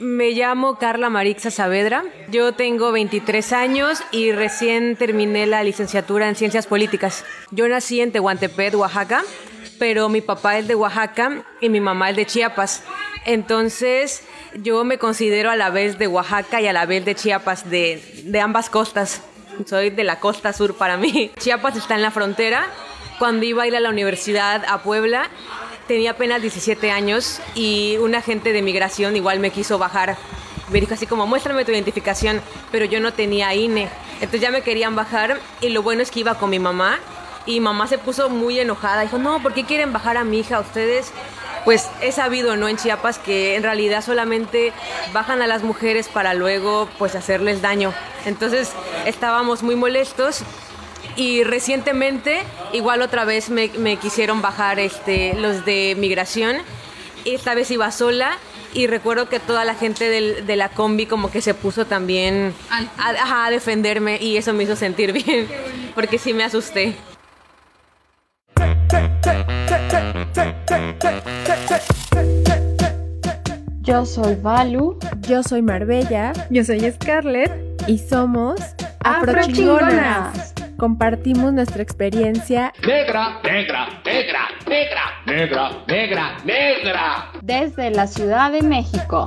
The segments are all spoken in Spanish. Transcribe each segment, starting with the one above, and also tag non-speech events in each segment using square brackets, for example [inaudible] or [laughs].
Me llamo Carla Marixa Saavedra. Yo tengo 23 años y recién terminé la licenciatura en Ciencias Políticas. Yo nací en Tehuantepec, Oaxaca, pero mi papá es de Oaxaca y mi mamá es de Chiapas. Entonces, yo me considero a la vez de Oaxaca y a la vez de Chiapas, de, de ambas costas. Soy de la costa sur para mí. [laughs] Chiapas está en la frontera. Cuando iba a ir a la universidad a Puebla, tenía apenas 17 años y un agente de migración igual me quiso bajar. Me dijo así como, muéstrame tu identificación, pero yo no tenía INE. Entonces ya me querían bajar y lo bueno es que iba con mi mamá y mamá se puso muy enojada. Dijo, no, ¿por qué quieren bajar a mi hija? Ustedes, pues he sabido, ¿no? En Chiapas que en realidad solamente bajan a las mujeres para luego, pues, hacerles daño. Entonces estábamos muy molestos y recientemente igual otra vez me, quisieron bajar este, los de migración. Esta vez iba sola y recuerdo que toda la gente de la combi como que se puso también a, a, defenderme y eso me hizo sentir [laughs] bien porque sí me asusté. Yo soy Valu. Yo soy Marbella. Yo soy Scarlett. Y somos Afrochingonas. Compartimos nuestra experiencia. Negra, negra, negra, negra, negra, negra, negra. Desde la Ciudad de México.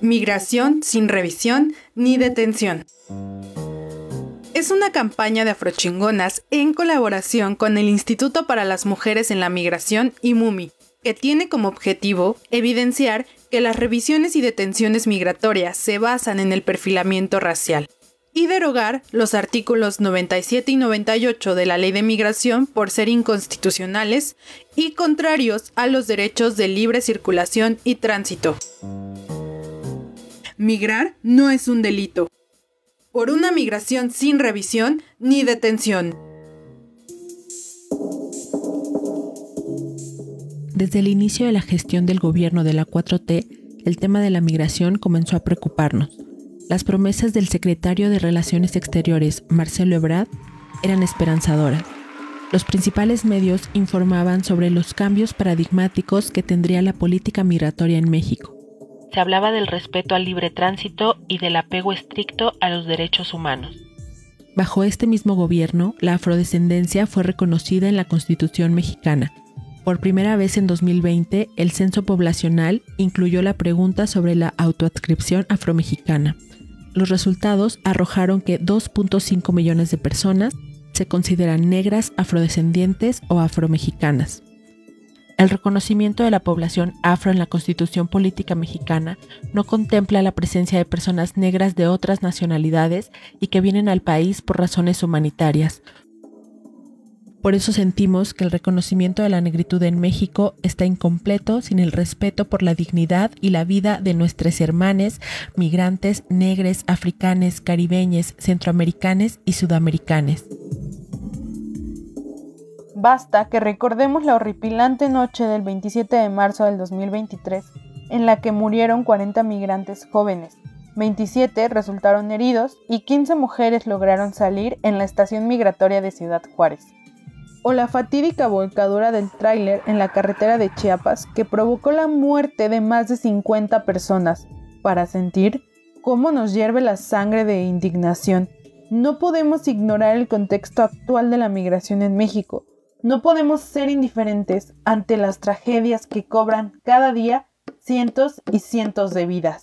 Migración sin revisión ni detención es una campaña de afrochingonas en colaboración con el Instituto para las Mujeres en la Migración y MUMI, que tiene como objetivo evidenciar que las revisiones y detenciones migratorias se basan en el perfilamiento racial y derogar los artículos 97 y 98 de la Ley de Migración por ser inconstitucionales y contrarios a los derechos de libre circulación y tránsito. Migrar no es un delito, por una migración sin revisión ni detención. Desde el inicio de la gestión del gobierno de la 4T, el tema de la migración comenzó a preocuparnos. Las promesas del secretario de Relaciones Exteriores, Marcelo Ebrard, eran esperanzadoras. Los principales medios informaban sobre los cambios paradigmáticos que tendría la política migratoria en México se hablaba del respeto al libre tránsito y del apego estricto a los derechos humanos. Bajo este mismo gobierno, la afrodescendencia fue reconocida en la Constitución mexicana. Por primera vez en 2020, el censo poblacional incluyó la pregunta sobre la autoadscripción afromexicana. Los resultados arrojaron que 2.5 millones de personas se consideran negras, afrodescendientes o afromexicanas. El reconocimiento de la población afro en la Constitución Política Mexicana no contempla la presencia de personas negras de otras nacionalidades y que vienen al país por razones humanitarias. Por eso sentimos que el reconocimiento de la negritud en México está incompleto sin el respeto por la dignidad y la vida de nuestros hermanos migrantes, negres, africanes, caribeñes, centroamericanos y sudamericanos. Basta que recordemos la horripilante noche del 27 de marzo del 2023, en la que murieron 40 migrantes jóvenes, 27 resultaron heridos y 15 mujeres lograron salir en la estación migratoria de Ciudad Juárez. O la fatídica volcadura del tráiler en la carretera de Chiapas que provocó la muerte de más de 50 personas, para sentir cómo nos hierve la sangre de indignación. No podemos ignorar el contexto actual de la migración en México, no podemos ser indiferentes ante las tragedias que cobran cada día cientos y cientos de vidas.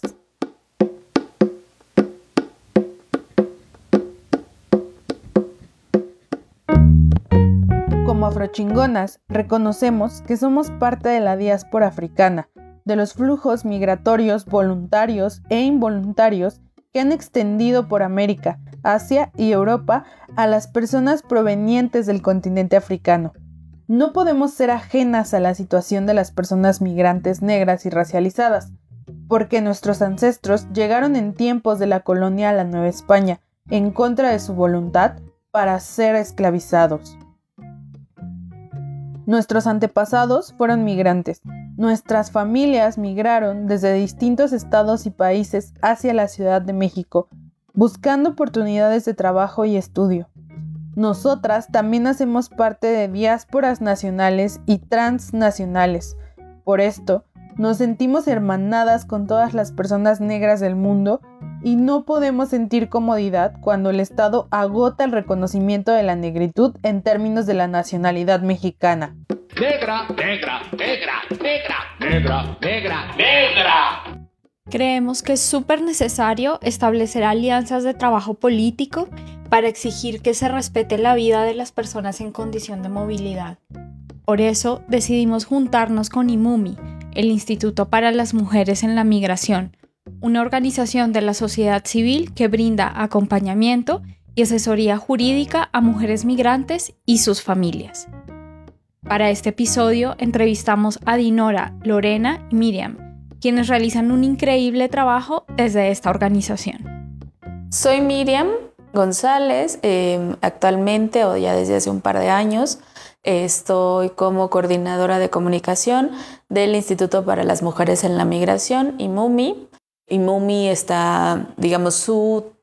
Afrochingonas, reconocemos que somos parte de la diáspora africana, de los flujos migratorios voluntarios e involuntarios que han extendido por América, Asia y Europa a las personas provenientes del continente africano. No podemos ser ajenas a la situación de las personas migrantes negras y racializadas, porque nuestros ancestros llegaron en tiempos de la colonia a la Nueva España, en contra de su voluntad, para ser esclavizados. Nuestros antepasados fueron migrantes. Nuestras familias migraron desde distintos estados y países hacia la Ciudad de México, buscando oportunidades de trabajo y estudio. Nosotras también hacemos parte de diásporas nacionales y transnacionales. Por esto, nos sentimos hermanadas con todas las personas negras del mundo y no podemos sentir comodidad cuando el Estado agota el reconocimiento de la negritud en términos de la nacionalidad mexicana. Negra, negra, negra, negra, negra, negra, negra. Creemos que es súper necesario establecer alianzas de trabajo político para exigir que se respete la vida de las personas en condición de movilidad. Por eso decidimos juntarnos con IMUMI, el Instituto para las Mujeres en la Migración, una organización de la sociedad civil que brinda acompañamiento y asesoría jurídica a mujeres migrantes y sus familias. Para este episodio entrevistamos a Dinora, Lorena y Miriam, quienes realizan un increíble trabajo desde esta organización. Soy Miriam González, em, actualmente o ya desde hace un par de años estoy como coordinadora de comunicación del Instituto para las Mujeres en la Migración, IMUMI. IMUMI está, digamos, su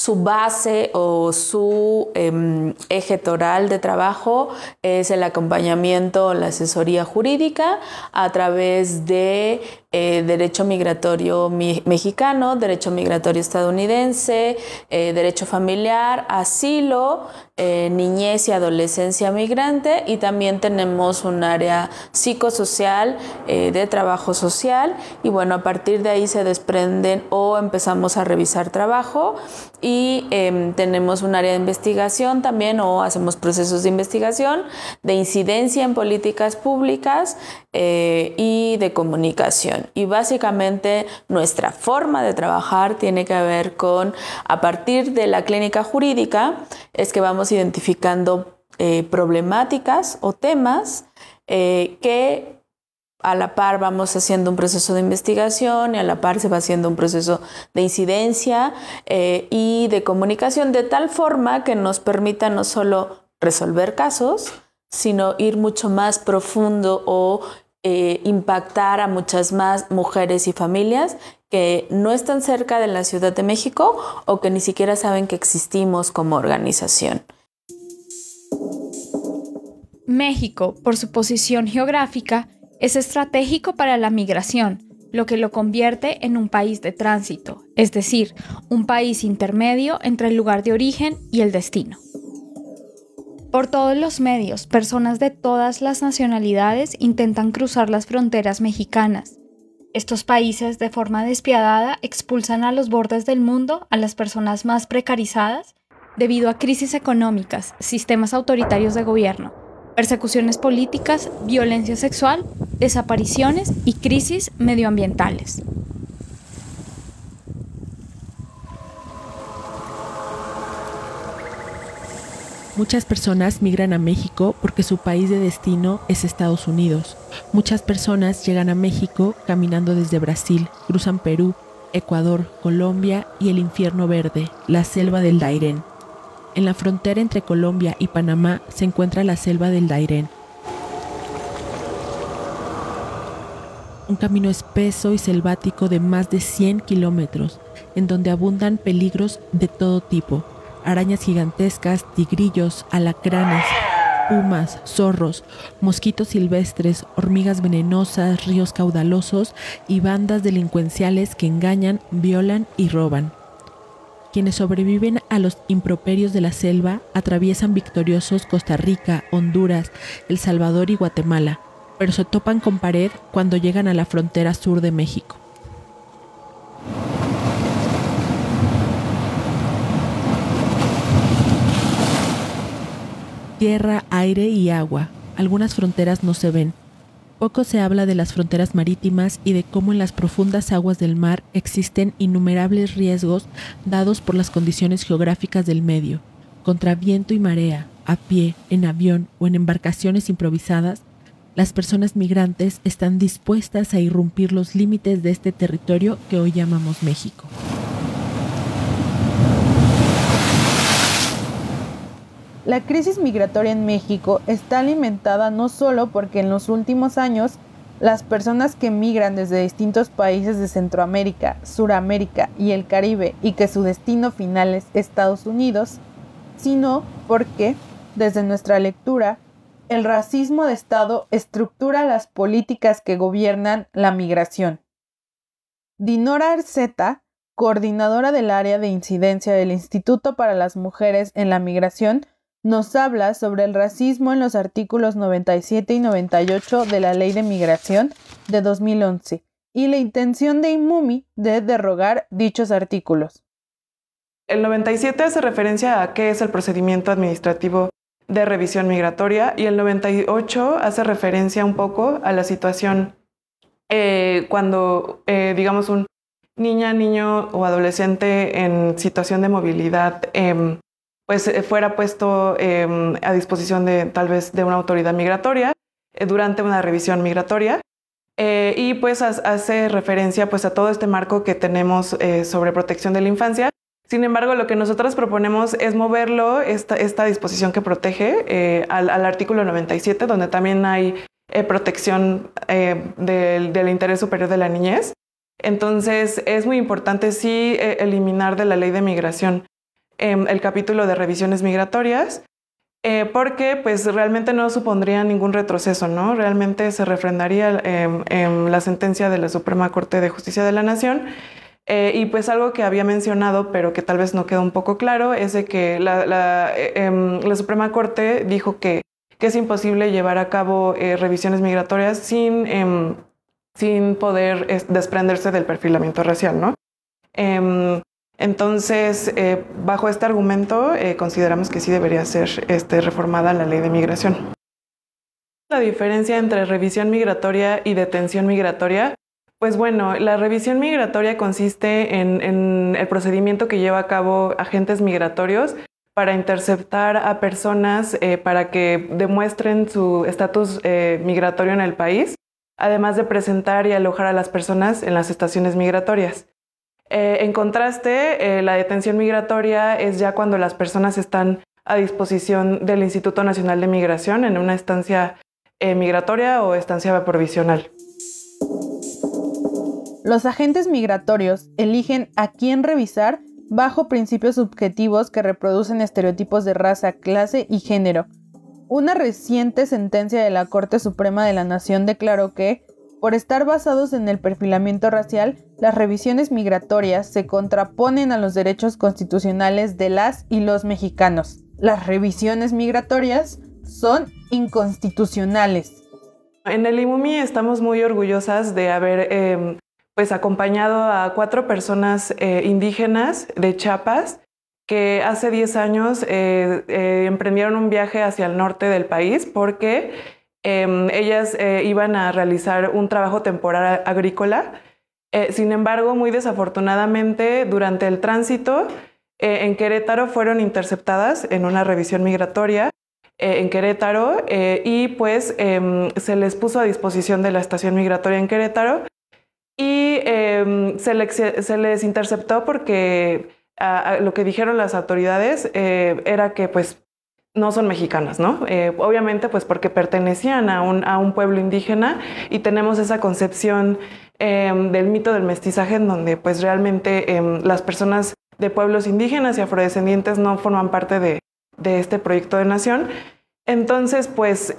su base o su em, eje toral de trabajo es el acompañamiento la asesoría jurídica a través de eh, derecho migratorio mexicano, derecho migratorio estadounidense, eh, derecho familiar, asilo, eh, niñez y adolescencia migrante y también tenemos un área psicosocial de trabajo social y bueno, a partir de ahí se desprenden o empezamos a revisar trabajo y em, tenemos un área de investigación también o hacemos procesos de investigación, de incidencia en políticas públicas y de comunicación. Y básicamente nuestra forma de trabajar tiene que ver con, a partir de la clínica jurídica, es que vamos identificando eh, problemáticas o temas eh, que a la par vamos haciendo un proceso de investigación y a la par se va haciendo un proceso de incidencia eh, y de comunicación de tal forma que nos permita no solo resolver casos, sino ir mucho más profundo o eh, impactar a muchas más mujeres y familias que no están cerca de la Ciudad de México o que ni siquiera saben que existimos como organización. México, por su posición geográfica, es estratégico para la migración, lo que lo convierte en un país de tránsito, es decir, un país intermedio entre el lugar de origen y el destino. Por todos los medios, personas de todas las nacionalidades intentan cruzar las fronteras mexicanas. Estos países, de forma despiadada, expulsan a los bordes del mundo a las personas más precarizadas debido a crisis económicas, sistemas autoritarios de gobierno, persecuciones políticas, violencia sexual, desapariciones y crisis medioambientales. Muchas personas migran a México porque su país de destino es Estados Unidos. Muchas personas llegan a México caminando desde Brasil, cruzan Perú, Ecuador, Colombia y el infierno verde, la selva del Dairén. En la frontera entre Colombia y Panamá se encuentra la selva del Dairén. Un camino espeso y selvático de más de 100 kilómetros, en donde abundan peligros de todo tipo, arañas gigantescas, tigrillos, alacranes, pumas, zorros, mosquitos silvestres, hormigas venenosas, ríos caudalosos y bandas delincuenciales que engañan, violan y roban. Quienes sobreviven a los improperios de la selva atraviesan victoriosos Costa Rica, Honduras, El Salvador y Guatemala, pero se topan con pared cuando llegan a la frontera sur de México. Tierra, aire y agua. Algunas fronteras no se ven. Poco se habla de las fronteras marítimas y de cómo en las profundas aguas del mar existen innumerables riesgos dados por las condiciones geográficas del medio. Contra viento y marea, a pie, en avión o en embarcaciones improvisadas, las personas migrantes están dispuestas a irrumpir los límites de este territorio que hoy llamamos México. La crisis migratoria en México está alimentada no solo porque en los últimos años las personas que migran desde distintos países de Centroamérica, Suramérica y el Caribe y que su destino final es Estados Unidos, sino porque, desde nuestra lectura, el racismo de Estado estructura las políticas que gobiernan la migración. Dinora Arceta, coordinadora del área de incidencia del Instituto para las Mujeres en la Migración, nos habla sobre el racismo en los artículos 97 y 98 de la Ley de Migración de 2011 y la intención de IMUMI de derrogar dichos artículos. El 97 hace referencia a qué es el procedimiento administrativo de revisión migratoria y el 98 hace referencia un poco a la situación eh, cuando, eh, digamos, un niña, niño o adolescente en situación de movilidad em, pues eh, fuera puesto em, a disposición de tal vez de una autoridad migratoria durante una revisión migratoria. y pues hace referencia pues a todo este marco que tenemos sobre protección de la infancia sin embargo, lo que nosotros proponemos es moverlo, esta, esta disposición que protege, eh, al, artículo 97, donde también hay eh, protección eh, del, interés superior de la niñez. Entonces, es muy importante sí eliminar de la ley de migración em, el capítulo de revisiones migratorias, porque pues realmente no supondría ningún retroceso, ¿no? Realmente se refrendaría em, la sentencia de la Suprema Corte de Justicia de la Nación eh, y pues algo que había mencionado, pero que tal vez no quedó un poco claro, es de que la, eh, em, Suprema Corte dijo que, es imposible llevar a cabo eh, revisiones migratorias sin, sin poder desprenderse del perfilamiento racial, ¿no? Em, entonces, bajo este argumento, consideramos que sí debería ser este, reformada la ley de migración. La diferencia entre revisión migratoria y detención migratoria pues bueno, la revisión migratoria consiste en, el procedimiento que lleva a cabo agentes migratorios para interceptar a personas eh, para que demuestren su estatus eh, migratorio en el país, además de presentar y alojar a las personas en las estaciones migratorias. Eh, en contraste, la detención migratoria es ya cuando las personas están a disposición del Instituto Nacional de Migración en una estancia migratoria o estancia provisional. Los agentes migratorios eligen a quién revisar bajo principios subjetivos que reproducen estereotipos de raza, clase y género. Una reciente sentencia de la Corte Suprema de la Nación declaró que, por estar basados en el perfilamiento racial, las revisiones migratorias se contraponen a los derechos constitucionales de las y los mexicanos. Las revisiones migratorias son inconstitucionales. En el IMUMI estamos muy orgullosas de haber em, pues acompañado a cuatro personas eh, indígenas de Chiapas que hace 10 años eh, eh, emprendieron un viaje hacia el norte del país porque em, ellas iban a realizar un trabajo temporal agrícola. sin embargo, muy desafortunadamente, durante el tránsito en Querétaro fueron interceptadas en una revisión migratoria en Querétaro y pues em, se les puso a disposición de la estación migratoria en Querétaro y em, se, les, interceptó porque lo que dijeron las autoridades eh, era que pues no son mexicanas, ¿no? Eh, obviamente pues porque pertenecían a un, pueblo indígena y tenemos esa concepción em, del mito del mestizaje en donde pues realmente em, las personas de pueblos indígenas y afrodescendientes no forman parte de, este proyecto de nación. Entonces pues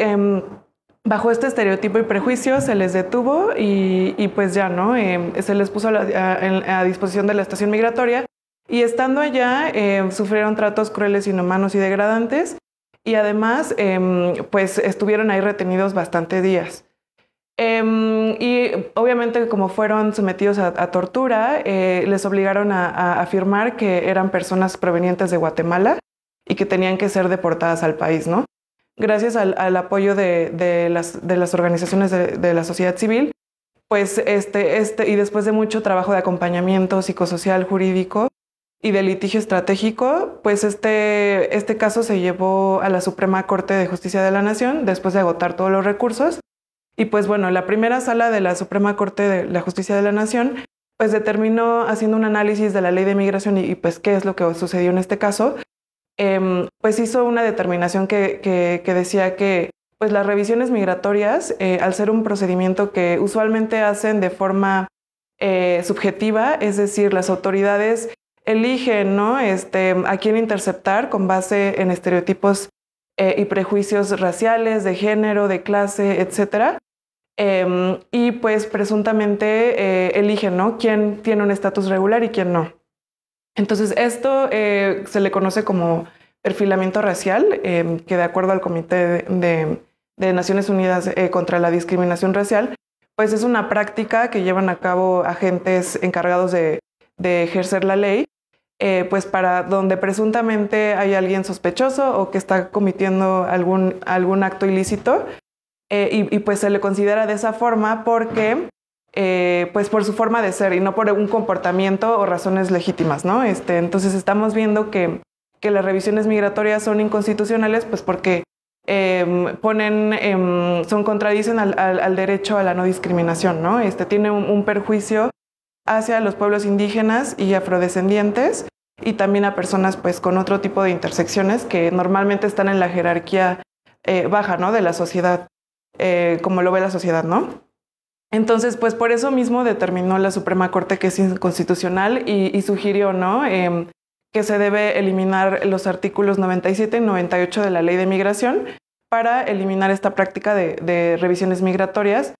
bajo este estereotipo y prejuicio se les detuvo y, pues ya, ¿no? Em, se les puso a, disposición de la estación migratoria y estando allá em, sufrieron tratos crueles, inhumanos y degradantes y además em, pues estuvieron ahí retenidos bastante días. y obviamente como fueron sometidos a, tortura, eh, les obligaron a afirmar que eran personas provenientes de Guatemala y que tenían que ser deportadas al país, ¿no? gracias al, apoyo de, las, organizaciones de, la sociedad civil, pues este, este, y después de mucho trabajo de acompañamiento psicosocial, jurídico y de litigio estratégico, pues este, este caso se llevó a la Suprema Corte de Justicia de la Nación después de agotar todos los recursos. Y pues bueno, la primera sala de la Suprema Corte de la Justicia de la Nación pues determinó haciendo un análisis de la ley de migración y, y pues qué es lo que sucedió en este caso, Em, pues hizo una determinación que, decía que pues las revisiones migratorias, eh, al ser un procedimiento que usualmente hacen de forma eh, subjetiva, es decir, las autoridades eligen ¿no? este, a quién interceptar con base en estereotipos eh, y prejuicios raciales, de género, de clase, etc. Em, y pues presuntamente eh, eligen ¿no? quién tiene un estatus regular y quién no. Entonces esto eh, se le conoce como perfilamiento racial, em, que de acuerdo al Comité de, Naciones Unidas contra la Discriminación Racial, pues es una práctica que llevan a cabo agentes encargados de, ejercer la ley, eh, pues para donde presuntamente hay alguien sospechoso o que está cometiendo algún, algún acto ilícito, eh, y, pues se le considera de esa forma porque, eh, pues por su forma de ser y no por un comportamiento o razones legítimas, ¿no? Este, entonces estamos viendo que, que las revisiones migratorias son inconstitucionales, pues porque Em, ponen, em, son contradicen al, derecho a la no discriminación, ¿no? Este tiene un, perjuicio hacia los pueblos indígenas y afrodescendientes y también a personas pues con otro tipo de intersecciones que normalmente están en la jerarquía eh, baja, ¿no? De la sociedad, eh, como lo ve la sociedad, ¿no? Entonces, pues por eso mismo determinó la Suprema Corte que es inconstitucional y, sugirió, ¿no? Em, que se debe eliminar los artículos 97 y 98 de la ley de migración para eliminar esta práctica de, revisiones migratorias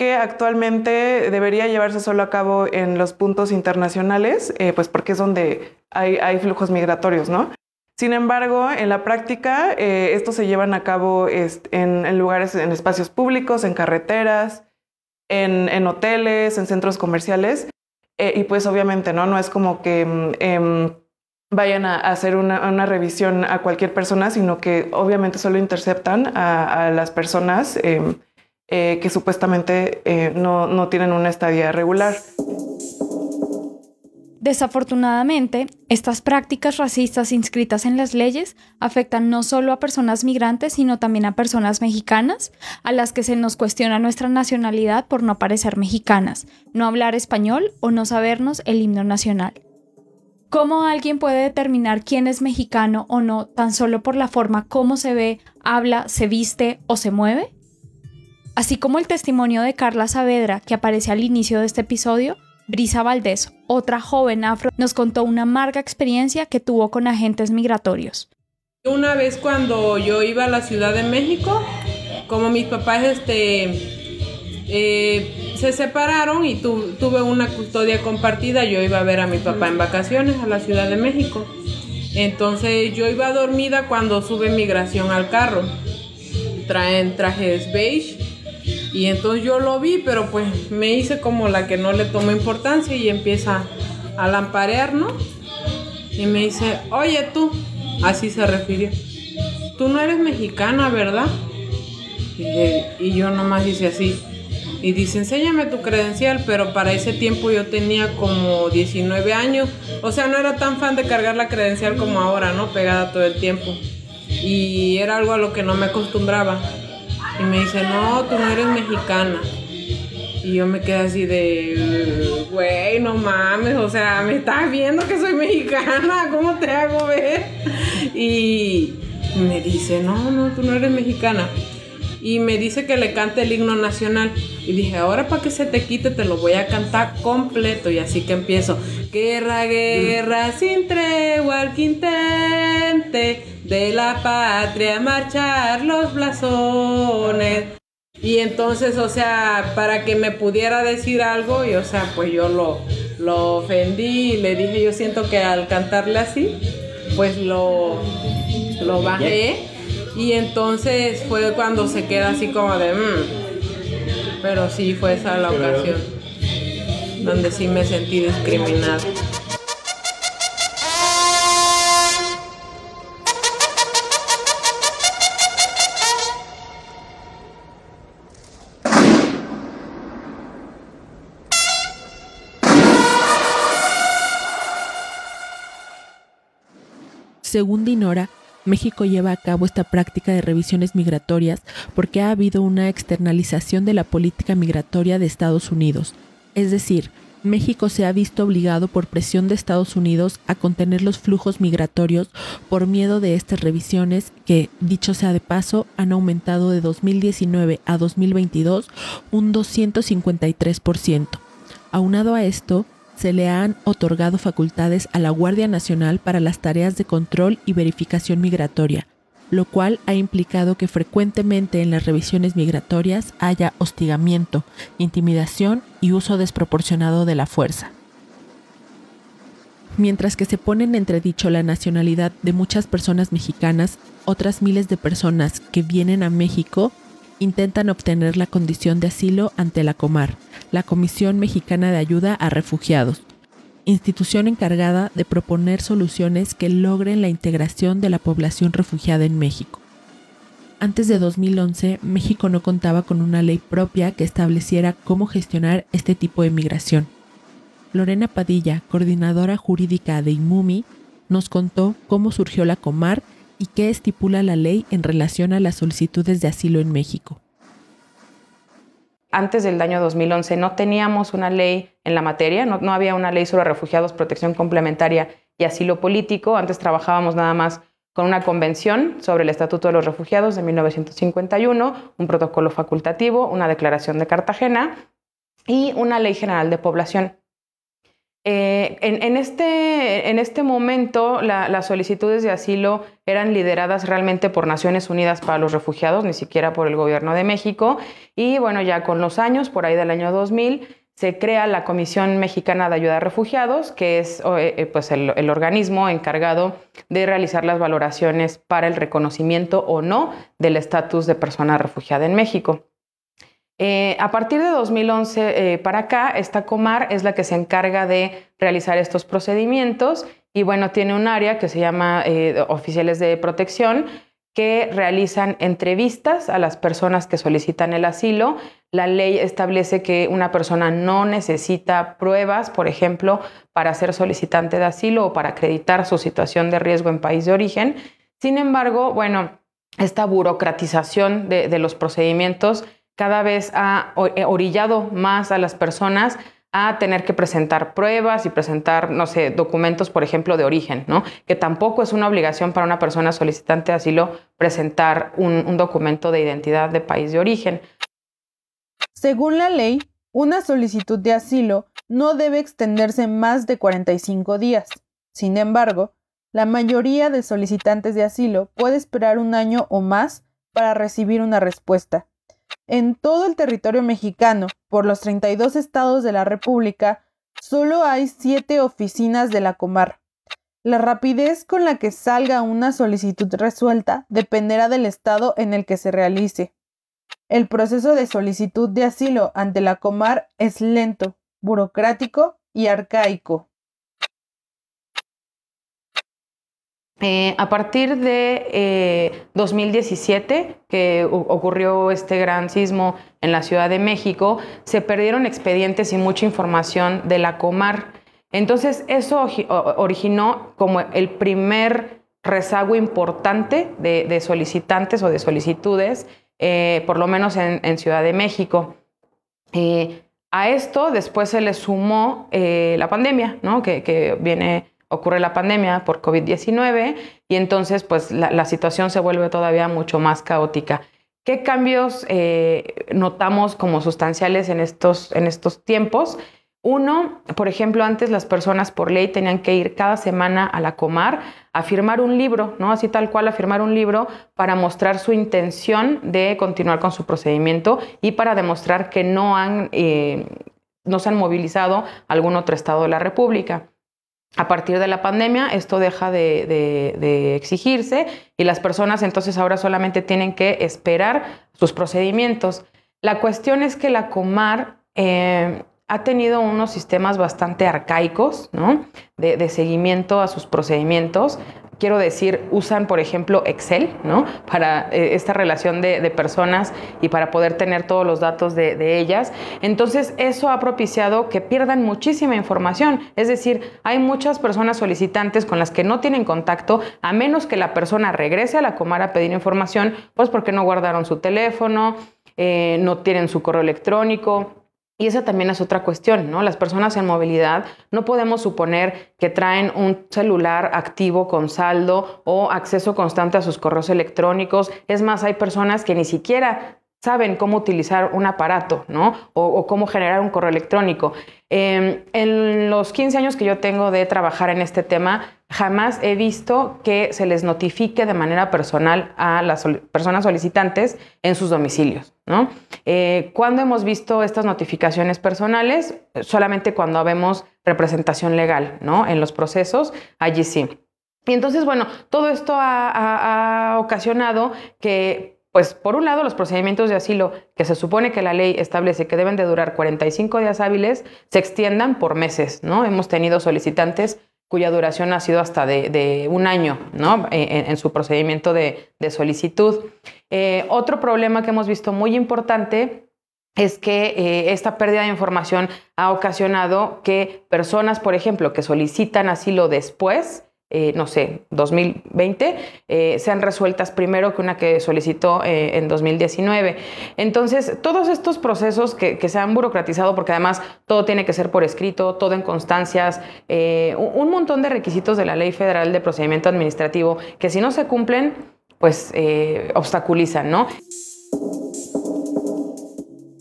que actualmente debería llevarse solo a cabo en los puntos internacionales, eh, pues porque es donde hay, flujos migratorios, ¿no? Sin embargo, en la práctica, eh, estos se llevan a cabo en, lugares, en espacios públicos, en carreteras, en, hoteles, en centros comerciales, eh, y pues obviamente, ¿no? No es como que mm, em, vayan a, hacer una, revisión a cualquier persona, sino que obviamente solo interceptan a, las personas em, eh, que supuestamente eh, no, no tienen una estadía regular. Desafortunadamente, estas prácticas racistas inscritas en las leyes afectan no solo a personas migrantes, sino también a personas mexicanas, a las que se nos cuestiona nuestra nacionalidad por no parecer mexicanas, no hablar español o no sabernos el himno nacional. ¿Cómo alguien puede determinar quién es mexicano o no tan solo por la forma como se ve, habla, se viste o se mueve? Así como el testimonio de Carla Saavedra que aparece al inicio de este episodio, Brisa Valdés, otra joven afro, nos contó una amarga experiencia que tuvo con agentes migratorios. Una vez cuando yo iba a la Ciudad de México, como mis papás este, eh, se separaron y tuve una custodia compartida. Yo iba a ver a mi papá en vacaciones a la Ciudad de México. Entonces yo iba dormida cuando sube migración al carro. Traen trajes beige. Y entonces yo lo vi, pero pues me hice como la que no le tomó importancia y empieza a lamparear, ¿no? Y me dice, oye tú, así se refirió, tú no eres mexicana, ¿verdad? Y, y yo nomás hice así, y dice, enséñame tu credencial, pero para ese tiempo yo tenía como 19 años, o sea, no era tan fan de cargar la credencial como ahora, ¿no? Pegada todo el tiempo. Y era algo a lo que no me acostumbraba. Y me dice, no, tú no eres mexicana. Y yo me quedé así de, güey, no mames, o sea, me estás viendo que soy mexicana, ¿cómo te hago ver? Y me dice, no, no, tú no eres mexicana y me dice que le cante el himno nacional. Y dije, ahora para que se te quite te lo voy a cantar completo. Y así que empiezo. Guerra, guerra, sin tregua al quintente, de la patria marchar los blasones. Y entonces, o sea, para que me pudiera decir algo, y o sea, pues yo lo, lo ofendí y le dije, yo siento que al cantarle así, pues lo, lo bajé y entonces fue cuando se queda así como de... Mm". Pero sí, fue esa la ocasión donde sí me sentí discriminada. Según Dinora, México lleva a cabo esta práctica de revisiones migratorias porque ha habido una externalización de la política migratoria de Estados Unidos. Es decir, México se ha visto obligado por presión de Estados Unidos a contener los flujos migratorios por miedo de estas revisiones que, dicho sea de paso, han aumentado de 2019 a 2022 un 253%. Aunado a esto, se le han otorgado facultades a la Guardia Nacional para las tareas de control y verificación migratoria, lo cual ha implicado que frecuentemente en las revisiones migratorias haya hostigamiento, intimidación y uso desproporcionado de la fuerza. Mientras que se pone en entredicho la nacionalidad de muchas personas mexicanas, otras miles de personas que vienen a México intentan obtener la condición de asilo ante la Comar, la Comisión Mexicana de Ayuda a Refugiados, institución encargada de proponer soluciones que logren la integración de la población refugiada en México. Antes de 2011, México no contaba con una ley propia que estableciera cómo gestionar este tipo de migración. Lorena Padilla, coordinadora jurídica de IMUMI, nos contó cómo surgió la Comar y qué estipula la ley en relación a las solicitudes de asilo en México. Antes del año 2011 no teníamos una ley en la materia, no, había una ley sobre refugiados, protección complementaria y asilo político. Antes trabajábamos nada más con una convención sobre el Estatuto de los Refugiados de 1951, un protocolo facultativo, una declaración de Cartagena y una ley general de población. Eh, en, este, en, este, momento, las solicitudes de asilo eran lideradas realmente por Naciones Unidas para los Refugiados, ni siquiera por el gobierno de México. Y bueno, ya con los años, por ahí del año 2000, se crea la Comisión Mexicana de Ayuda a Refugiados, que es eh, eh, pues el, organismo encargado de realizar las valoraciones para el reconocimiento o no del estatus de persona refugiada en México. Eh, a partir de 2011 eh, para acá, esta Comar es la que se encarga de realizar estos procedimientos y bueno, tiene un área que se llama eh, oficiales de protección que realizan entrevistas a las personas que solicitan el asilo. La ley establece que una persona no necesita pruebas, por ejemplo, para ser solicitante de asilo o para acreditar su situación de riesgo en país de origen. Sin embargo, bueno, esta burocratización de los procedimientos cada vez ha eh, orillado más a las personas a tener que presentar pruebas y presentar, no sé, documentos, por ejemplo, de origen, ¿no? Que tampoco es una obligación para una persona solicitante de asilo presentar un, un documento de identidad de país de origen. Según la ley, una solicitud de asilo no debe extenderse más de 45 días. Sin embargo, la mayoría de solicitantes de asilo puede esperar un año o más para recibir una respuesta. En todo el territorio mexicano, por los 32 estados de la República, solo hay siete oficinas de la Comar. La rapidez con la que salga una solicitud resuelta dependerá del estado en el que se realice. El proceso de solicitud de asilo ante la Comar es lento, burocrático y arcaico. Eh, a partir de 2017, eh, que ocurrió este gran sismo en la Ciudad de México, se perdieron expedientes y mucha información de la Comar. Entonces, eso originó como el primer rezago importante de, solicitantes o de solicitudes, eh, por lo menos en, Ciudad de México. a esto después se le sumó la pandemia, ¿no? que, viene ocurre la pandemia por COVID-19 y entonces pues la, situación se vuelve todavía mucho más caótica. ¿Qué cambios eh, notamos como sustanciales en estos, en estos tiempos? Uno, por ejemplo, antes las personas por ley tenían que ir cada semana a la Comar a firmar un libro, ¿no? Así tal cual, a firmar un libro para mostrar su intención de continuar con su procedimiento y para demostrar que no han, eh, no se han movilizado algún otro estado de la República. A partir de la pandemia, esto deja de, exigirse y las personas entonces ahora solamente tienen que esperar sus procedimientos. La cuestión es que la Comar eh, ha tenido unos sistemas bastante arcaicos de, seguimiento a sus procedimientos quiero decir, usan, por ejemplo, Excel, ¿no? Para eh, esta relación de, personas y para poder tener todos los datos de, ellas. Entonces, eso ha propiciado que pierdan muchísima información. Es decir, hay muchas personas solicitantes con las que no tienen contacto, a menos que la persona regrese a la Comar a pedir información, pues porque no guardaron su teléfono, eh, no tienen su correo electrónico y esa también es otra cuestión, ¿no? Las personas en movilidad no podemos suponer que traen un celular activo con saldo o acceso constante a sus correos electrónicos. Es más, hay personas que ni siquiera saben cómo utilizar un aparato, ¿no? O, cómo generar un correo electrónico. Em, en los 15 años que yo tengo de trabajar en este tema, jamás he visto que se les notifique de manera personal a las personas solicitantes en sus domicilios, ¿no? Eh, ¿Cuándo hemos visto estas notificaciones personales? Solamente cuando vemos representación legal, ¿no? En los procesos, allí sí. Y entonces, bueno, todo esto ha ocasionado que pues por un lado los procedimientos de asilo que se supone que la ley establece que deben de durar 45 días hábiles se extiendan por meses, ¿no? Hemos tenido solicitantes cuya duración ha sido hasta de, un año, ¿no? En, su procedimiento de, solicitud. Eh, otro problema que hemos visto muy importante es que eh, esta pérdida de información ha ocasionado que personas, por ejemplo, que solicitan asilo después, eh, no sé, 2020, eh, sean resueltas primero que una que solicitó eh, en 2019. Entonces, todos estos procesos que, se han burocratizado, porque además todo tiene que ser por escrito, todo en constancias, un montón de requisitos de la Ley Federal de Procedimiento Administrativo, que si no se cumplen, pues obstaculizan, ¿no?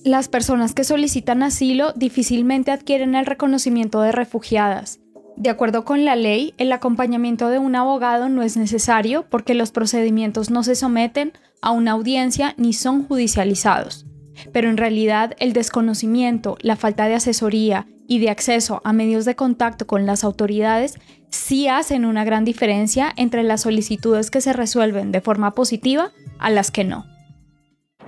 Las personas que solicitan asilo difícilmente adquieren el reconocimiento de refugiadas. De acuerdo con la ley, el acompañamiento de un abogado no es necesario porque los procedimientos no se someten a una audiencia ni son judicializados. Pero en realidad el desconocimiento, la falta de asesoría y de acceso a medios de contacto con las autoridades sí hacen una gran diferencia entre las solicitudes que se resuelven de forma positiva a las que no.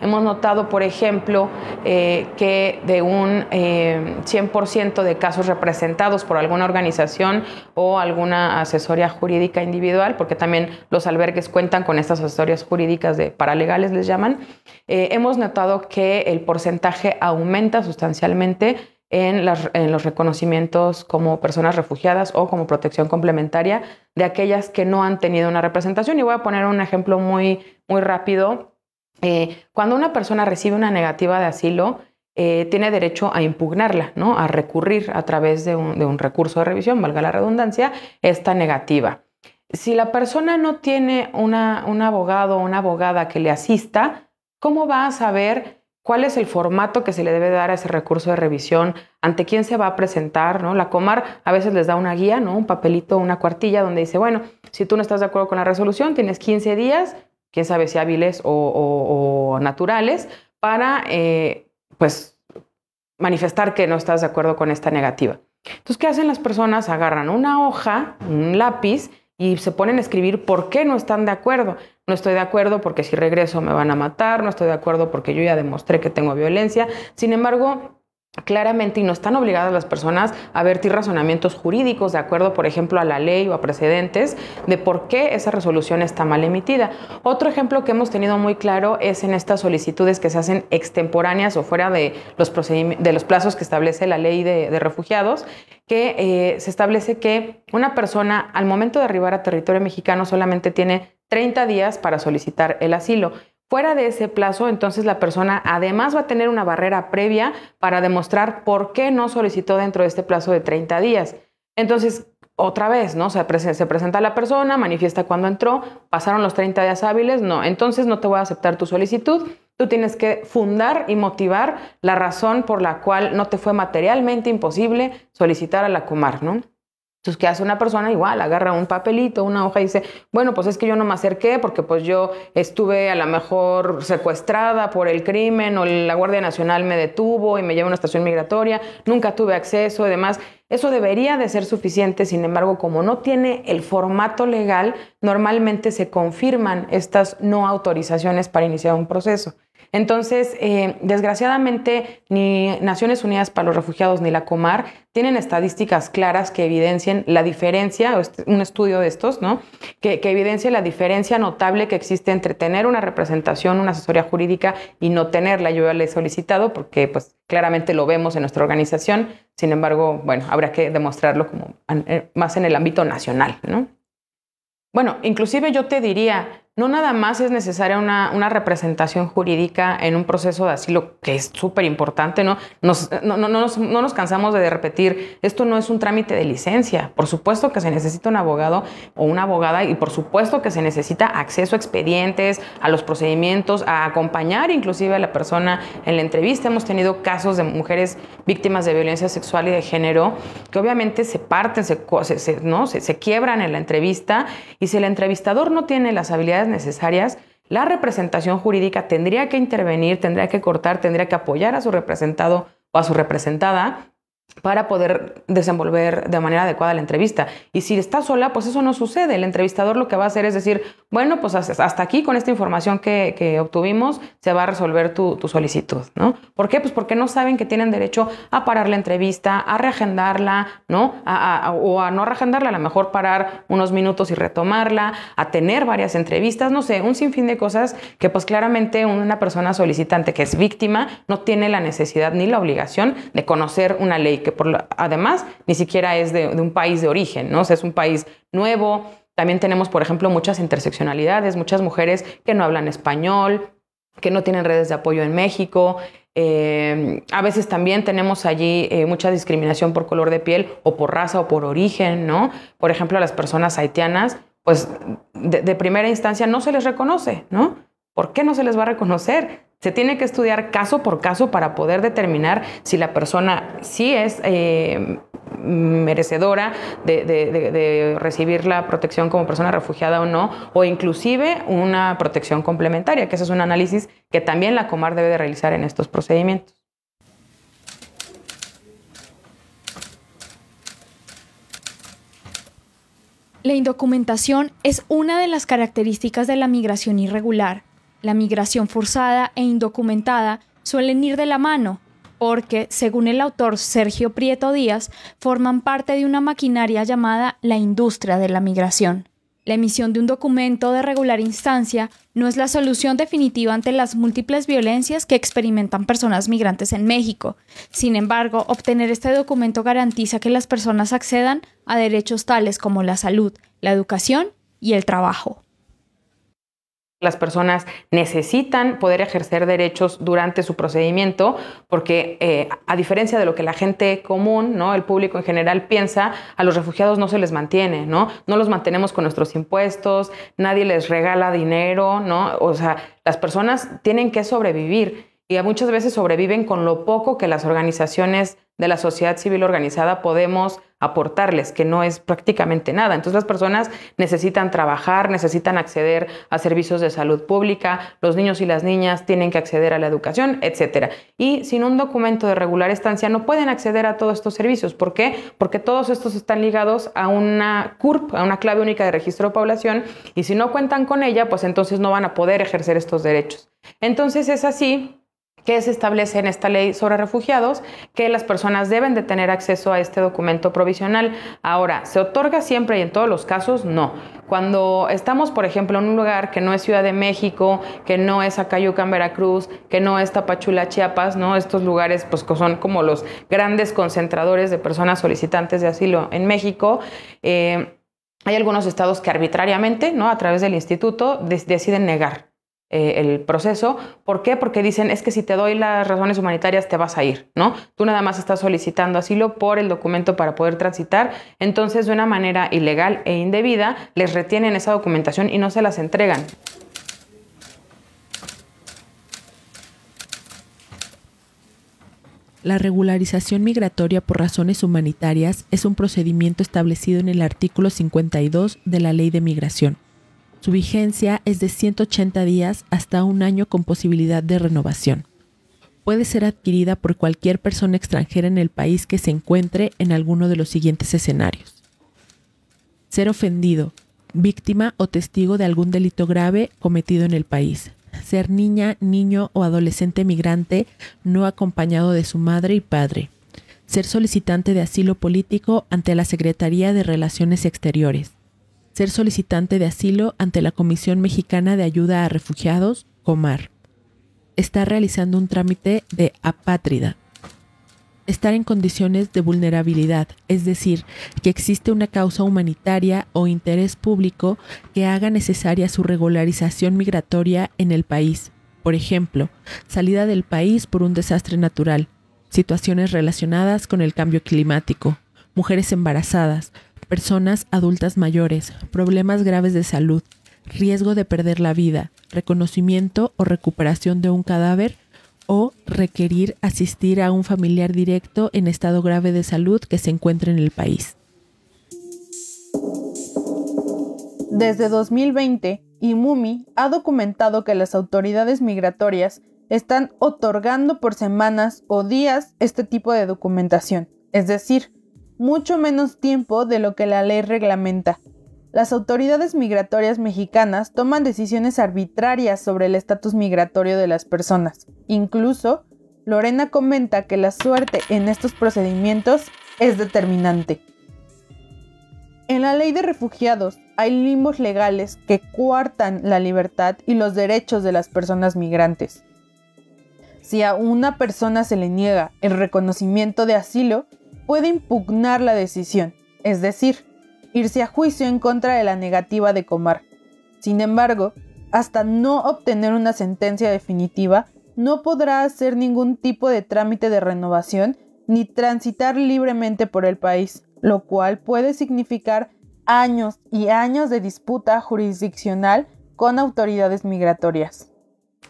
Hemos notado, por ejemplo, eh, que de un 100% eh, de casos representados por alguna organización o alguna asesoría jurídica individual, porque también los albergues cuentan con estas asesorías jurídicas de paralegales, les llaman, eh, hemos notado que el porcentaje aumenta sustancialmente en, en, los reconocimientos como personas refugiadas o como protección complementaria de aquellas que no han tenido una representación. Y voy a poner un ejemplo muy, muy rápido eh, cuando una persona recibe una negativa de asilo, eh, tiene derecho a impugnarla, ¿no? a recurrir a través de un, recurso de revisión, valga la redundancia, esta negativa. Si la persona no tiene un abogado o una abogada que le asista, ¿cómo va a saber cuál es el formato que se le debe dar a ese recurso de revisión? ¿Ante quién se va a presentar? ¿no? La Comar a veces les da una guía, ¿no? un papelito, una cuartilla donde dice, bueno, si tú no estás de acuerdo con la resolución, tienes 15 días quién sabe si hábiles o, naturales, para eh, pues manifestar que no estás de acuerdo con esta negativa. Entonces, ¿qué hacen las personas? Agarran una hoja, un lápiz y se ponen a escribir por qué no están de acuerdo. No estoy de acuerdo porque si regreso me van a matar, no estoy de acuerdo porque yo ya demostré que tengo violencia. Sin embargo, claramente y no están obligadas las personas a vertir razonamientos jurídicos de acuerdo, por ejemplo, a la ley o a precedentes de por qué esa resolución está mal emitida. Otro ejemplo que hemos tenido muy claro es en estas solicitudes que se hacen extemporáneas o fuera de los, plazos que establece la ley de, refugiados, que eh, se establece que una persona al momento de arribar a territorio mexicano solamente tiene 30 días para solicitar el asilo Fuera de ese plazo, entonces la persona además va a tener una barrera previa para demostrar por qué no solicitó dentro de este plazo de 30 días. Entonces, otra vez, ¿no? Se, presenta la persona, manifiesta cuando entró, pasaron los 30 días hábiles, no, entonces no te voy a aceptar tu solicitud. Tú tienes que fundar y motivar la razón por la cual no te fue materialmente imposible solicitar a la Comar, ¿no? Entonces, ¿qué hace una persona? Igual, agarra un papelito, una hoja y dice, bueno, pues es que yo no me acerqué porque pues yo estuve a lo mejor secuestrada por el crimen o la Guardia Nacional me detuvo y me llevó a una estación migratoria, nunca tuve acceso y demás. Eso debería de ser suficiente, sin embargo, como no tiene el formato legal, normalmente se confirman estas no autorizaciones para iniciar un proceso. Entonces, eh, desgraciadamente, ni Naciones Unidas para los Refugiados ni la Comar tienen estadísticas claras que evidencien la diferencia, este, un estudio de estos, ¿no? Que, que evidencia la diferencia notable que existe entre tener una representación, una asesoría jurídica y no tenerla. Yo ya le he solicitado porque, pues, claramente lo vemos en nuestra organización. Sin embargo, bueno, habrá que demostrarlo como eh, más en el ámbito nacional, ¿no? Bueno, inclusive yo te diría, no nada más es necesaria una, una representación jurídica en un proceso de asilo, que es súper importante, ¿no? Nos, no, no, no, nos, cansamos de repetir, esto no es un trámite de licencia. Por supuesto que se necesita un abogado o una abogada y por supuesto que se necesita acceso a expedientes, a los procedimientos, a acompañar inclusive a la persona en la entrevista. Hemos tenido casos de mujeres víctimas de violencia sexual y de género que obviamente se parten, se, ¿no? se, se quiebran en la entrevista y si el entrevistador no tiene las habilidades necesarias, la representación jurídica tendría que intervenir, tendría que cortar, tendría que apoyar a su representado o a su representada para poder desenvolver de manera adecuada la entrevista. Y si está sola, pues eso no sucede. El entrevistador lo que va a hacer es decir, bueno, pues hasta aquí con esta información que, que obtuvimos se va a resolver tu, tu, solicitud, ¿no? ¿Por qué? Pues porque no saben que tienen derecho a parar la entrevista, a reagendarla, ¿no? A, a, o a no reagendarla, a lo mejor parar unos minutos y retomarla, a tener varias entrevistas, no sé, un sinfín de cosas que pues claramente una persona solicitante que es víctima no tiene la necesidad ni la obligación de conocer una ley que por además ni siquiera es de, un país de origen, ¿no? O sea, es un país nuevo. También tenemos, por ejemplo, muchas interseccionalidades, muchas mujeres que no hablan español, que no tienen redes de apoyo en México. Eh, a veces también tenemos allí eh, mucha discriminación por color de piel o por raza o por origen, ¿no? Por ejemplo, a las personas haitianas, pues de primera instancia no se les reconoce, ¿no? ¿Por qué no se les va a reconocer? Se tiene que estudiar caso por caso para poder determinar si la persona sí es eh, merecedora de, de, recibir la protección como persona refugiada o no, o inclusive una protección complementaria, que ese es un análisis que también la Comar debe de realizar en estos procedimientos. La indocumentación es una de las características de la migración irregular la migración forzada e indocumentada suelen ir de la mano, porque, según el autor Sergio Prieto Díaz, forman parte de una maquinaria llamada la industria de la migración. La emisión de un documento de regular instancia no es la solución definitiva ante las múltiples violencias que experimentan personas migrantes en México. Sin embargo, obtener este documento garantiza que las personas accedan a derechos tales como la salud, la educación y el trabajo. Las personas necesitan poder ejercer derechos durante su procedimiento porque, eh, a diferencia de lo que la gente común, ¿no? el público en general piensa, a los refugiados no se les mantiene, ¿no? No los mantenemos con nuestros impuestos, nadie les regala dinero, ¿no? O sea, las personas tienen que sobrevivir y muchas veces sobreviven con lo poco que las organizaciones de la sociedad civil organizada podemos aportarles, que no es prácticamente nada. Entonces las personas necesitan trabajar, necesitan acceder a servicios de salud pública, los niños y las niñas tienen que acceder a la educación, etc. Y sin un documento de regular estancia no pueden acceder a todos estos servicios. ¿Por qué? Porque todos estos están ligados a una CURP, a una clave única de registro de población, y si no cuentan con ella, pues entonces no van a poder ejercer estos derechos. Entonces es así que se establece en esta ley sobre refugiados que las personas deben de tener acceso a este documento provisional. Ahora, ¿se otorga siempre y en todos los casos? No. Cuando estamos, por ejemplo, en un lugar que no es Ciudad de México, que no es Acayucan, Veracruz, que no es Tapachula, Chiapas, ¿no? Estos lugares pues son como los grandes concentradores de personas solicitantes de asilo en México. Eh, hay algunos estados que arbitrariamente, ¿no? A través del instituto, deciden negar eh, el proceso. ¿Por qué? Porque dicen, es que si te doy las razones humanitarias te vas a ir, ¿no? Tú nada más estás solicitando asilo por el documento para poder transitar, entonces de una manera ilegal e indebida les retienen esa documentación y no se las entregan. La regularización migratoria por razones humanitarias es un procedimiento establecido en el artículo 52 de la Ley de Migración. Su vigencia es de 180 días hasta un año con posibilidad de renovación. Puede ser adquirida por cualquier persona extranjera en el país que se encuentre en alguno de los siguientes escenarios. Ser ofendido, víctima o testigo de algún delito grave cometido en el país. Ser niña, niño o adolescente migrante no acompañado de su madre y padre. Ser solicitante de asilo político ante la Secretaría de Relaciones Exteriores ser solicitante de asilo ante la Comisión Mexicana de Ayuda a Refugiados, COMAR. Está realizando un trámite de apátrida. estar en condiciones de vulnerabilidad, es decir, que existe una causa humanitaria o interés público que haga necesaria su regularización migratoria en el país. Por ejemplo, salida del país por un desastre natural, situaciones relacionadas con el cambio climático, mujeres embarazadas, personas adultas mayores, problemas graves de salud, riesgo de perder la vida, reconocimiento o recuperación de un cadáver o requerir asistir a un familiar directo en estado grave de salud que se encuentre en el país. Desde 2020, IMUMI ha documentado que las autoridades migratorias están otorgando por semanas o días este tipo de documentación, es decir, mucho menos tiempo de lo que la ley reglamenta, las autoridades migratorias mexicanas toman decisiones arbitrarias sobre el estatus migratorio de las personas. Incluso, Lorena comenta que la suerte en estos procedimientos es determinante. En la ley de refugiados hay limbos legales que cuartan la libertad y los derechos de las personas migrantes. Si a una persona se le niega el reconocimiento de asilo, puede impugnar la decisión, es decir, irse a juicio en contra de la negativa de Comar. Sin embargo, hasta no obtener una sentencia definitiva, no podrá hacer ningún tipo de trámite de renovación ni transitar libremente por el país, lo cual puede significar años y años de disputa jurisdiccional con autoridades migratorias.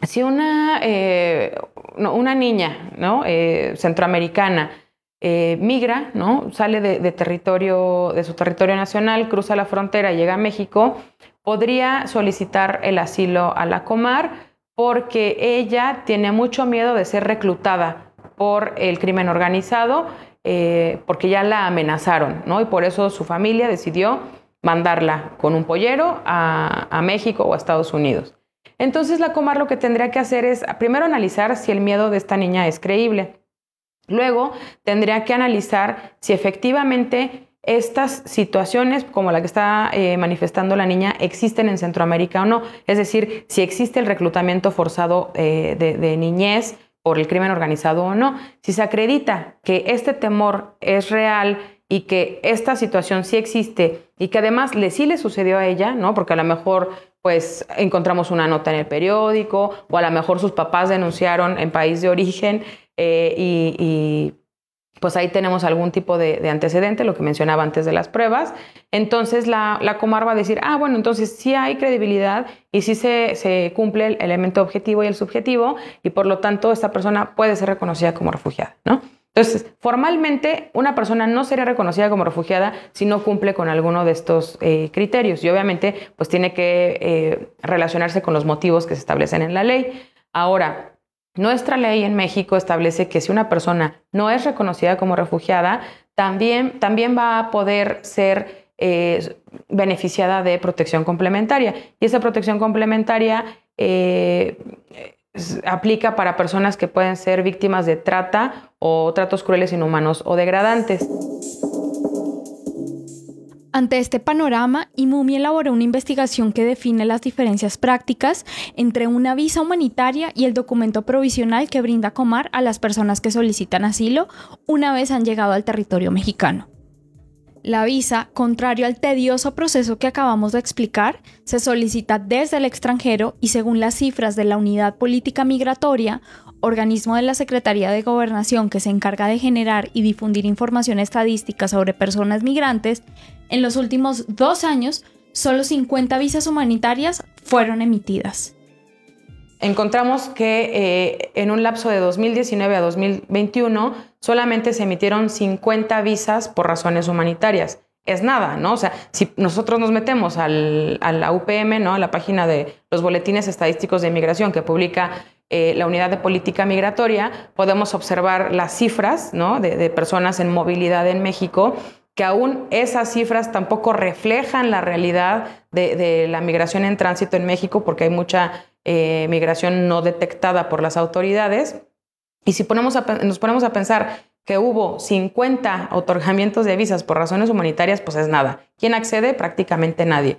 Si una, eh, una niña ¿no? Eh, centroamericana eh, migra, ¿no? Sale de, territorio, de su territorio nacional, cruza la frontera, llega a México, podría solicitar el asilo a la Comar porque ella tiene mucho miedo de ser reclutada por el crimen organizado, eh, porque ya la amenazaron, ¿no? Y por eso su familia decidió mandarla con un pollero a, a México o a Estados Unidos. Entonces la Comar lo que tendría que hacer es primero analizar si el miedo de esta niña es creíble. Luego tendría que analizar si efectivamente estas situaciones, como la que está eh, manifestando la niña, existen en Centroamérica o no. Es decir, si existe el reclutamiento forzado eh, de, niñez por el crimen organizado o no. Si se acredita que este temor es real y que esta situación sí existe y que además le, sí le sucedió a ella, ¿no? Porque a lo mejor pues encontramos una nota en el periódico o a lo mejor sus papás denunciaron en país de origen eh, y, pues ahí tenemos algún tipo de, antecedente, lo que mencionaba antes de las pruebas. Entonces la, Comar va a decir, ah, bueno, entonces sí hay credibilidad y sí se, se, cumple el elemento objetivo y el subjetivo y por lo tanto esta persona puede ser reconocida como refugiada, ¿no? Entonces, formalmente, una persona no sería reconocida como refugiada si no cumple con alguno de estos eh, criterios y obviamente pues tiene que eh, relacionarse con los motivos que se establecen en la ley. Ahora, nuestra ley en México establece que si una persona no es reconocida como refugiada, también, también va a poder ser eh, beneficiada de protección complementaria. Y esa protección complementaria eh, aplica para personas que pueden ser víctimas de trata o tratos crueles, inhumanos o degradantes. Ante este panorama, IMUMI elaboró una investigación que define las diferencias prácticas entre una visa humanitaria y el documento provisional que brinda Comar a las personas que solicitan asilo una vez han llegado al territorio mexicano. La visa, contrario al tedioso proceso que acabamos de explicar, se solicita desde el extranjero y según las cifras de la Unidad Política Migratoria, organismo de la Secretaría de Gobernación que se encarga de generar y difundir información estadística sobre personas migrantes, en los últimos dos años solo 50 visas humanitarias fueron emitidas. Encontramos que eh, en un lapso de 2019 a 2021 solamente se emitieron 50 visas por razones humanitarias. Es nada, ¿no? O sea, si nosotros nos metemos al, a la UPM, ¿no? A la página de los boletines estadísticos de inmigración que publica eh, la unidad de política migratoria, podemos observar las cifras de, personas en movilidad en México, que aún esas cifras tampoco reflejan la realidad de, la migración en tránsito en México, porque hay mucha eh, migración no detectada por las autoridades. Y si ponemos nos ponemos a pensar que hubo 50 otorgamientos de visas por razones humanitarias, pues es nada. ¿Quién accede? Prácticamente nadie.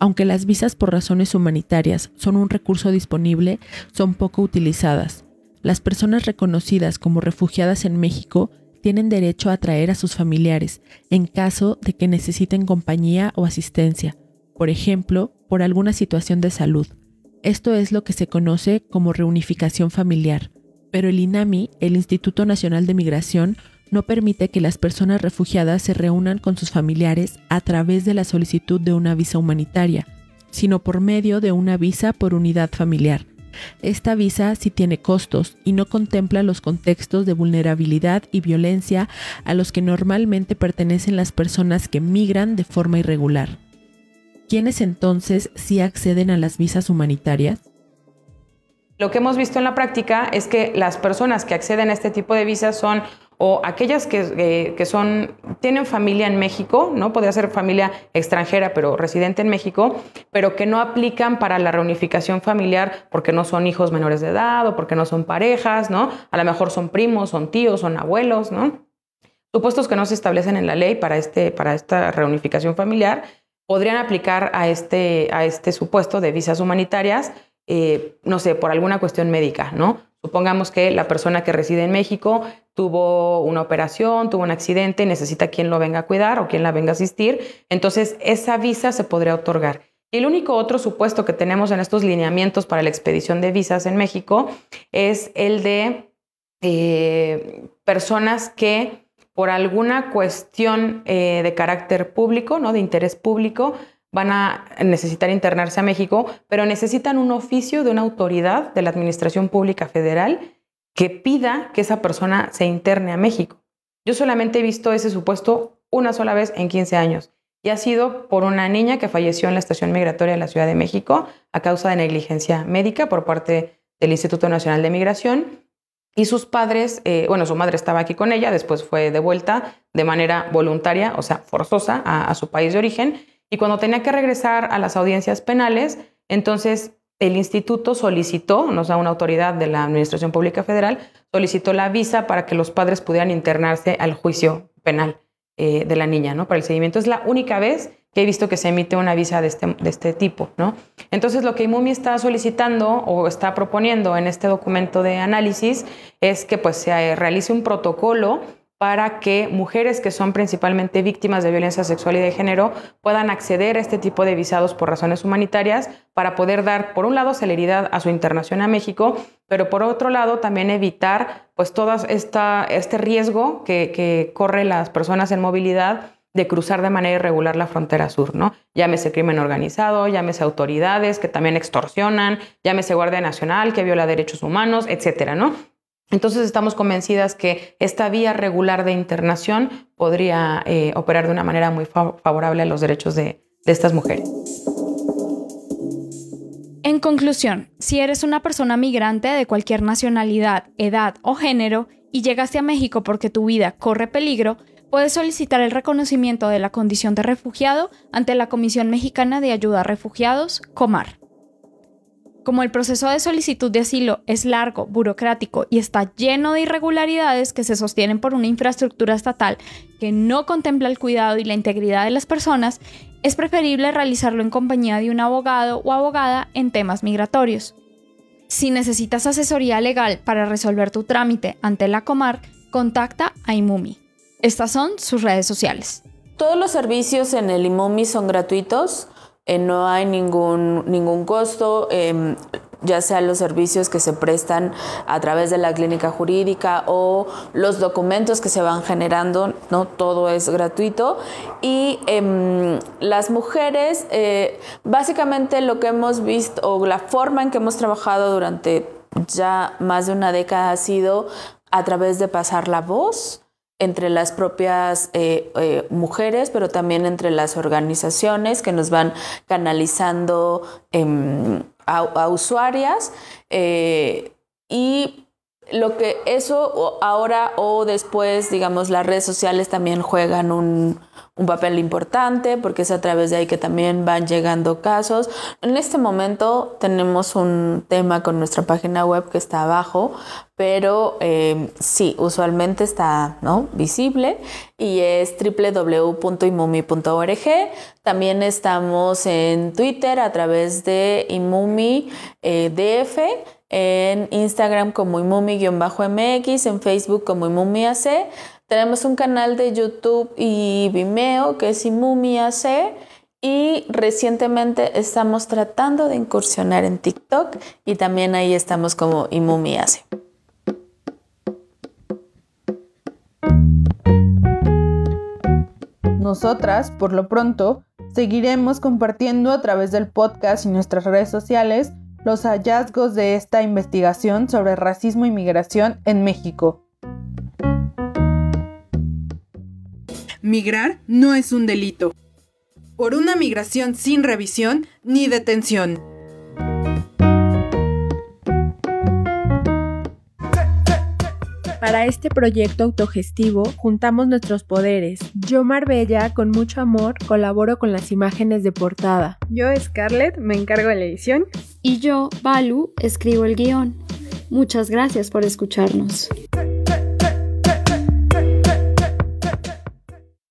Aunque las visas por razones humanitarias son un recurso disponible, son poco utilizadas. las personas reconocidas como refugiadas en México tienen derecho a traer a sus familiares en caso de que necesiten compañía o asistencia, por ejemplo, por alguna situación de salud. Esto es lo que se conoce como reunificación familiar, pero el INAMI, el Instituto Nacional de Migración, no permite que las personas refugiadas se reúnan con sus familiares a través de la solicitud de una visa humanitaria, sino por medio de una visa por unidad familiar. Esta visa sí tiene costos y no contempla los contextos de vulnerabilidad y violencia a los que normalmente pertenecen las personas que migran de forma irregular. ¿Quiénes entonces sí acceden a las visas humanitarias? Lo que hemos visto en la práctica es que las personas que acceden a este tipo de visas son o aquellas que, que, son, tienen familia en México, ¿no? Podría ser familia extranjera, pero residente en México, pero que no aplican para la reunificación familiar porque no son hijos menores de edad o porque no son parejas, ¿no? A lo mejor son primos, son tíos, son abuelos, ¿no? Supuestos que no se establecen en la ley para, este, para esta reunificación familiar podrían aplicar a este, a este supuesto de visas humanitarias, eh, no sé, por alguna cuestión médica, ¿no? Supongamos que la persona que reside en México tuvo una operación, tuvo un accidente, necesita quien lo venga a cuidar o quien la venga a asistir, entonces esa visa se podría otorgar. Y el único otro supuesto que tenemos en estos lineamientos para la expedición de visas en México es el de eh, personas que por alguna cuestión eh, de carácter público, ¿no? de interés público, van a necesitar internarse a México, pero necesitan un oficio de una autoridad de la Administración Pública Federal que pida que esa persona se interne a México. Yo solamente he visto ese supuesto una sola vez en 15 años y ha sido por una niña que falleció en la estación migratoria de la Ciudad de México a causa de negligencia médica por parte del Instituto Nacional de Migración y sus padres, eh, bueno, su madre estaba aquí con ella, después fue de vuelta de manera voluntaria, o sea, forzosa, a, su país de origen. Y cuando tenía que regresar a las audiencias penales, entonces el instituto solicitó, no sea, una autoridad de la Administración Pública Federal, solicitó la visa para que los padres pudieran internarse al juicio penal eh, de la niña, ¿no? Para el seguimiento. Es la única vez que he visto que se emite una visa de este, de este tipo, ¿no? Entonces, lo que IMUMI está solicitando o está proponiendo en este documento de análisis es que pues, se realice un protocolo para que mujeres que son principalmente víctimas de violencia sexual y de género puedan acceder a este tipo de visados por razones humanitarias para poder dar, por un lado, celeridad a su internación a México, pero por otro lado, también evitar pues todo este riesgo que, que corren las personas en movilidad de cruzar de manera irregular la frontera sur, ¿no? Llámese crimen organizado, llámese autoridades que también extorsionan, llámese Guardia Nacional que viola derechos humanos, etcétera, ¿no? Entonces estamos convencidas que esta vía regular de internación podría eh, operar de una manera muy favorable a los derechos de, de estas mujeres. En conclusión, si eres una persona migrante de cualquier nacionalidad, edad o género y llegaste a México porque tu vida corre peligro, puedes solicitar el reconocimiento de la condición de refugiado ante la Comisión Mexicana de Ayuda a Refugiados, COMAR. Como el proceso de solicitud de asilo es largo, burocrático y está lleno de irregularidades que se sostienen por una infraestructura estatal que no contempla el cuidado y la integridad de las personas, es preferible realizarlo en compañía de un abogado o abogada en temas migratorios. Si necesitas asesoría legal para resolver tu trámite ante la Comar, contacta a IMUMI. Estas son sus redes sociales. Todos los servicios en el IMOMI son gratuitos, eh, no hay ningún, ningún costo. Em, ya sea los servicios que se prestan a través de la clínica jurídica o los documentos que se van generando, no todo es gratuito. Y em, las mujeres, eh, básicamente lo que hemos visto o la forma en que hemos trabajado durante ya más de una década ha sido a través de pasar la voz entre las propias eh, eh, mujeres, pero también entre las organizaciones que nos van canalizando em, a, usuarias. Eh, y lo que eso ahora o después, digamos, las redes sociales también juegan un, un papel importante porque es a través de ahí que también van llegando casos. En este momento tenemos un tema con nuestra página web que está abajo, pero eh, sí, usualmente está ¿no? visible y es www.imumi.org. También estamos en Twitter a través de Imumi eh, en Instagram como imumi-mx, en Facebook como imumiac. Tenemos un canal de YouTube y Vimeo que es imumiac y recientemente estamos tratando de incursionar en TikTok y también ahí estamos como imumiac. Nosotras, por lo pronto, seguiremos compartiendo a través del podcast y nuestras redes sociales los hallazgos de esta investigación sobre racismo y migración en México. Migrar no es un delito. Por una migración sin revisión ni detención. Para este proyecto autogestivo juntamos nuestros poderes. Yo, Marbella, con mucho amor, colaboro con las imágenes de portada. Yo, Scarlett, me encargo de la edición. Y yo, Balu, escribo el guion. Muchas gracias por escucharnos.